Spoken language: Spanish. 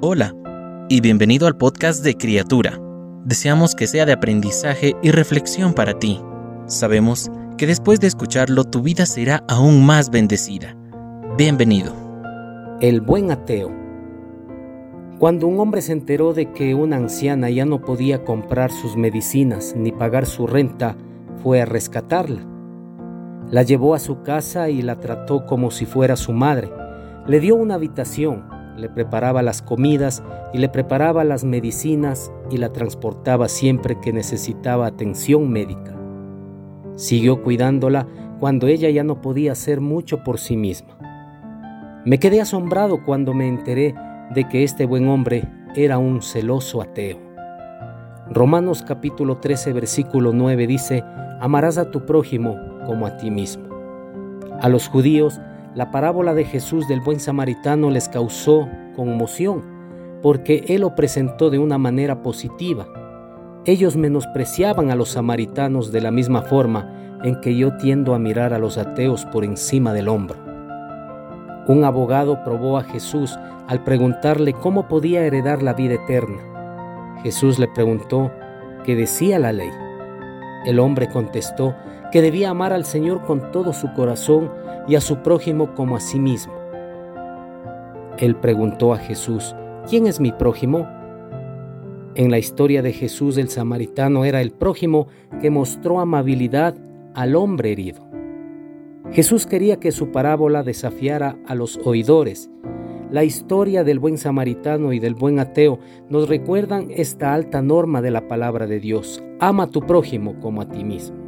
Hola y bienvenido al podcast de Criatura. Deseamos que sea de aprendizaje y reflexión para ti. Sabemos que después de escucharlo tu vida será aún más bendecida. Bienvenido. El buen ateo. Cuando un hombre se enteró de que una anciana ya no podía comprar sus medicinas ni pagar su renta, fue a rescatarla. La llevó a su casa y la trató como si fuera su madre. Le dio una habitación, le preparaba las comidas y le preparaba las medicinas y la transportaba siempre que necesitaba atención médica. Siguió cuidándola cuando ella ya no podía hacer mucho por sí misma. Me quedé asombrado cuando me enteré de que este buen hombre era un celoso ateo. Romanos capítulo 13 versículo 9 dice, amarás a tu prójimo como a ti mismo. A los judíos, la parábola de Jesús del buen samaritano les causó conmoción, porque él lo presentó de una manera positiva. Ellos menospreciaban a los samaritanos de la misma forma en que yo tiendo a mirar a los ateos por encima del hombro. Un abogado probó a Jesús al preguntarle cómo podía heredar la vida eterna. Jesús le preguntó qué decía la ley. El hombre contestó que debía amar al Señor con todo su corazón y a su prójimo como a sí mismo. Él preguntó a Jesús, ¿quién es mi prójimo? En la historia de Jesús el samaritano era el prójimo que mostró amabilidad al hombre herido. Jesús quería que su parábola desafiara a los oidores. La historia del buen samaritano y del buen ateo nos recuerdan esta alta norma de la palabra de Dios. Ama a tu prójimo como a ti mismo.